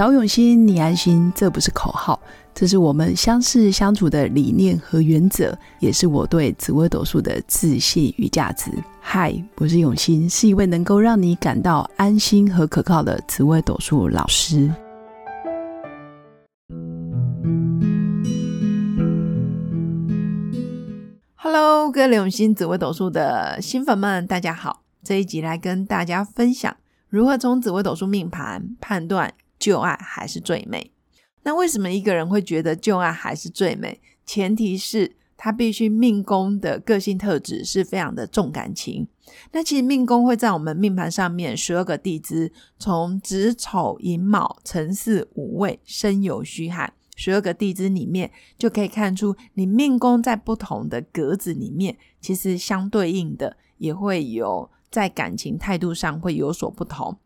找永新，你安心，这不是口号，这是我们相识相处的理念和原则，也是我对紫微斗数的自信与价值。嗨，我是永新，是一位能够让你感到安心和可靠的紫微斗数老师。Hello，各位永新紫微斗数的新粉们，大家好！这一集来跟大家分享如何从紫微斗数命盘判断。旧爱还是最美。那为什么一个人会觉得旧爱还是最美？前提是他必须命宫的个性特质是非常的重感情。那其实命宫会在我们命盘上面十二个地支，从子丑寅卯辰巳午未申酉戌亥十二个地支里面，就可以看出你命宫在不同的格子里面，其实相对应的也会有在感情态度上会有所不同。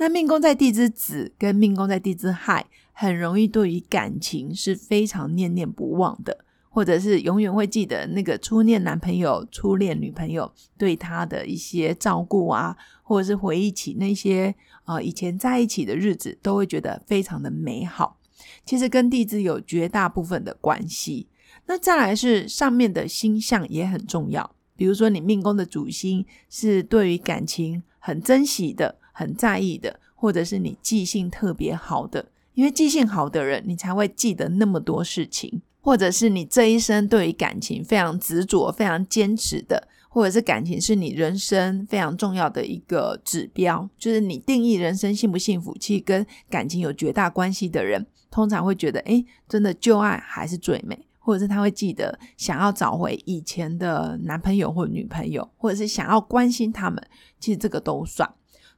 那命宫在地支子跟命宫在地支亥，很容易对于感情是非常念念不忘的，或者是永远会记得那个初恋男朋友、初恋女朋友对他的一些照顾啊，或者是回忆起那些啊以前在一起的日子，都会觉得非常的美好。其实跟地支有绝大部分的关系。那再来是上面的星象也很重要，比如说你命宫的主星是对于感情很珍惜的。很在意的，或者是你记性特别好的，因为记性好的人，你才会记得那么多事情；或者是你这一生对于感情非常执着、非常坚持的，或者是感情是你人生非常重要的一个指标，就是你定义人生幸不幸福，其实跟感情有绝大关系的人，通常会觉得，哎，真的旧爱还是最美，或者是他会记得想要找回以前的男朋友或女朋友，或者是想要关心他们，其实这个都算。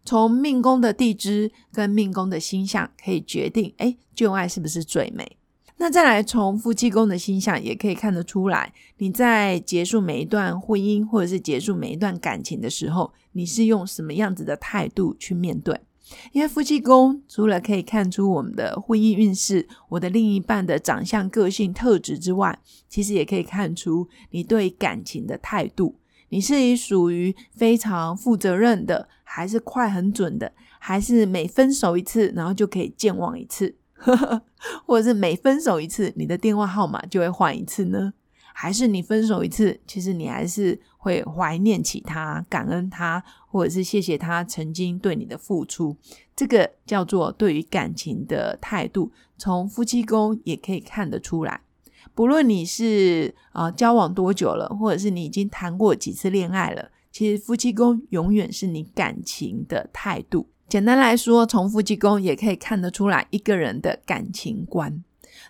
从命宫的地支跟命宫的星象可以决定，哎，旧爱是不是最美？那再来从夫妻宫的星象也可以看得出来，你在结束每一段婚姻或者是结束每一段感情的时候，你是用什么样子的态度去面对？因为夫妻宫除了可以看出我们的婚姻运势、我的另一半的长相、个性特质之外，其实也可以看出你对感情的态度。你是以属于非常负责任的，还是快很准的，还是每分手一次，然后就可以健忘一次，或者是每分手一次，你的电话号码就会换一次呢？还是你分手一次，其实你还是会怀念起他，感恩他，或者是谢谢他曾经对你的付出？这个叫做对于感情的态度，从夫妻宫也可以看得出来。不论你是啊交往多久了，或者是你已经谈过几次恋爱了，其实夫妻宫永远是你感情的态度。简单来说，从夫妻宫也可以看得出来一个人的感情观。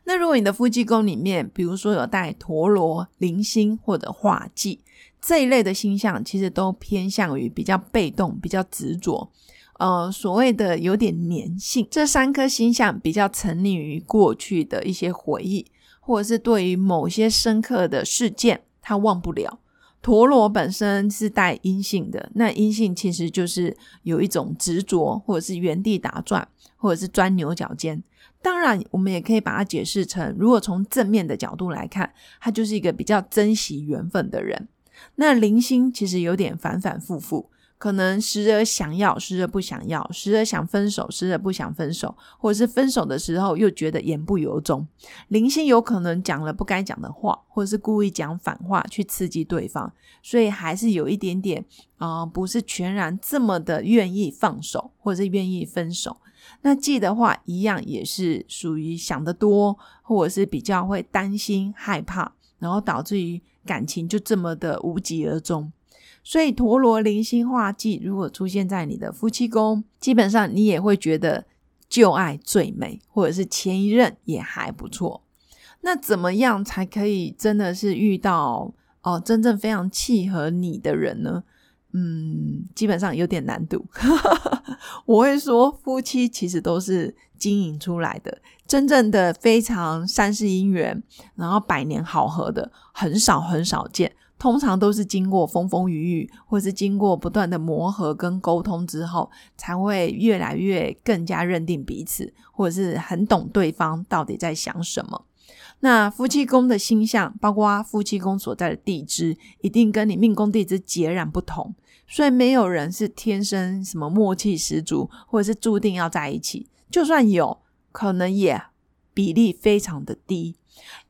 那如果你的夫妻宫里面，比如说有带陀螺、零星或者化忌这一类的星象，其实都偏向于比较被动、比较执着，呃，所谓的有点粘性。这三颗星象比较沉溺于过去的一些回忆。或者是对于某些深刻的事件，他忘不了。陀螺本身是带阴性的，那阴性其实就是有一种执着，或者是原地打转，或者是钻牛角尖。当然，我们也可以把它解释成，如果从正面的角度来看，他就是一个比较珍惜缘分的人。那零星其实有点反反复复。可能时而想要，时而不想要，时而想分手，时而不想分手，或者是分手的时候又觉得言不由衷。零星有可能讲了不该讲的话，或者是故意讲反话去刺激对方，所以还是有一点点啊，不是全然这么的愿意放手，或者是愿意分手。那记的话，一样也是属于想得多，或者是比较会担心害怕，然后导致于感情就这么的无疾而终。所以陀螺零星化忌如果出现在你的夫妻宫，基本上你也会觉得旧爱最美，或者是前一任也还不错。那怎么样才可以真的是遇到哦真正非常契合你的人呢？嗯，基本上有点难度。我会说，夫妻其实都是经营出来的，真正的非常三世姻缘，然后百年好合的，很少很少见。通常都是经过风风雨雨，或是经过不断的磨合跟沟通之后，才会越来越更加认定彼此，或者是很懂对方到底在想什么。那夫妻宫的星象，包括夫妻宫所在的地支，一定跟你命宫地支截然不同，所以没有人是天生什么默契十足，或者是注定要在一起。就算有，可能也比例非常的低，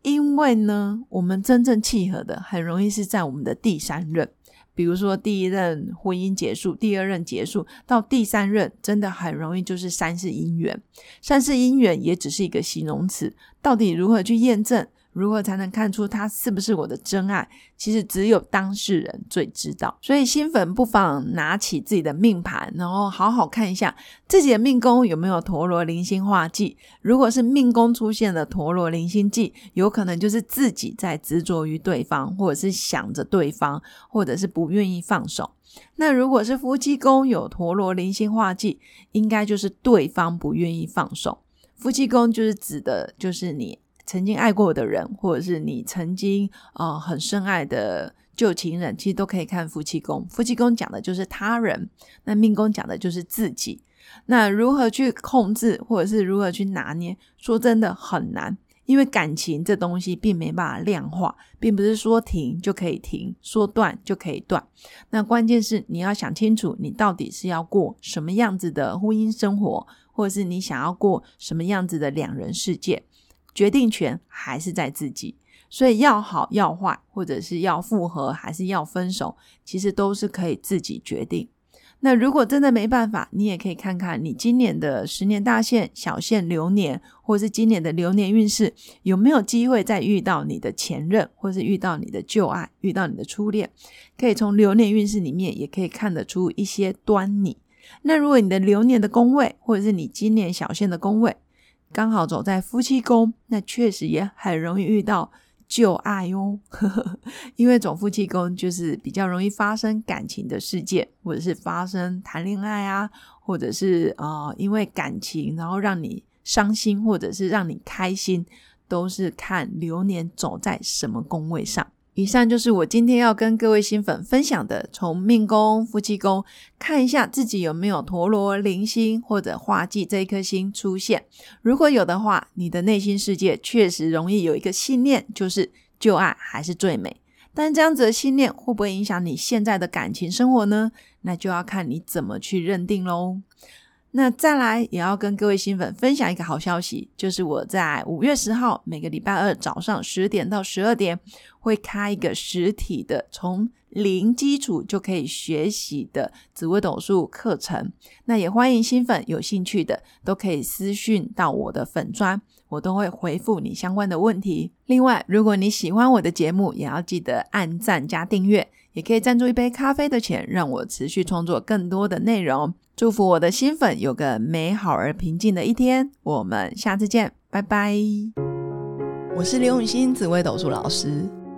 因为呢，我们真正契合的很容易是在我们的第三任。比如说，第一任婚姻结束，第二任结束，到第三任，真的很容易就是三世姻缘。三世姻缘也只是一个形容词，到底如何去验证？如何才能看出他是不是我的真爱？其实只有当事人最知道。所以新粉不妨拿起自己的命盘，然后好好看一下自己的命宫有没有陀螺灵星化忌。如果是命宫出现了陀螺灵星忌，有可能就是自己在执着于对方，或者是想着对方，或者是不愿意放手。那如果是夫妻宫有陀螺灵星化忌，应该就是对方不愿意放手。夫妻宫就是指的，就是你。曾经爱过的人，或者是你曾经呃很深爱的旧情人，其实都可以看夫妻宫。夫妻宫讲的就是他人，那命宫讲的就是自己。那如何去控制，或者是如何去拿捏？说真的很难，因为感情这东西并没办法量化，并不是说停就可以停，说断就可以断。那关键是你要想清楚，你到底是要过什么样子的婚姻生活，或者是你想要过什么样子的两人世界。决定权还是在自己，所以要好要坏，或者是要复合还是要分手，其实都是可以自己决定。那如果真的没办法，你也可以看看你今年的十年大限、小限流年，或是今年的流年运势有没有机会再遇到你的前任，或是遇到你的旧爱、遇到你的初恋，可以从流年运势里面也可以看得出一些端倪。那如果你的流年的宫位，或者是你今年小限的宫位，刚好走在夫妻宫，那确实也很容易遇到旧爱哟。因为走夫妻宫就是比较容易发生感情的事件，或者是发生谈恋爱啊，或者是啊因为感情然后让你伤心，或者是让你开心，都是看流年走在什么宫位上。以上就是我今天要跟各位新粉分享的，从命宫、夫妻宫看一下自己有没有陀罗、灵星或者化忌这一颗星出现。如果有的话，你的内心世界确实容易有一个信念，就是旧爱还是最美。但这样子的信念会不会影响你现在的感情生活呢？那就要看你怎么去认定喽。那再来也要跟各位新粉分享一个好消息，就是我在五月十号每个礼拜二早上十点到十二点会开一个实体的从零基础就可以学习的紫微斗数课程。那也欢迎新粉有兴趣的都可以私讯到我的粉砖，我都会回复你相关的问题。另外，如果你喜欢我的节目，也要记得按赞加订阅，也可以赞助一杯咖啡的钱，让我持续创作更多的内容。祝福我的新粉有个美好而平静的一天，我们下次见，拜拜。我是刘永新，紫微斗数老师，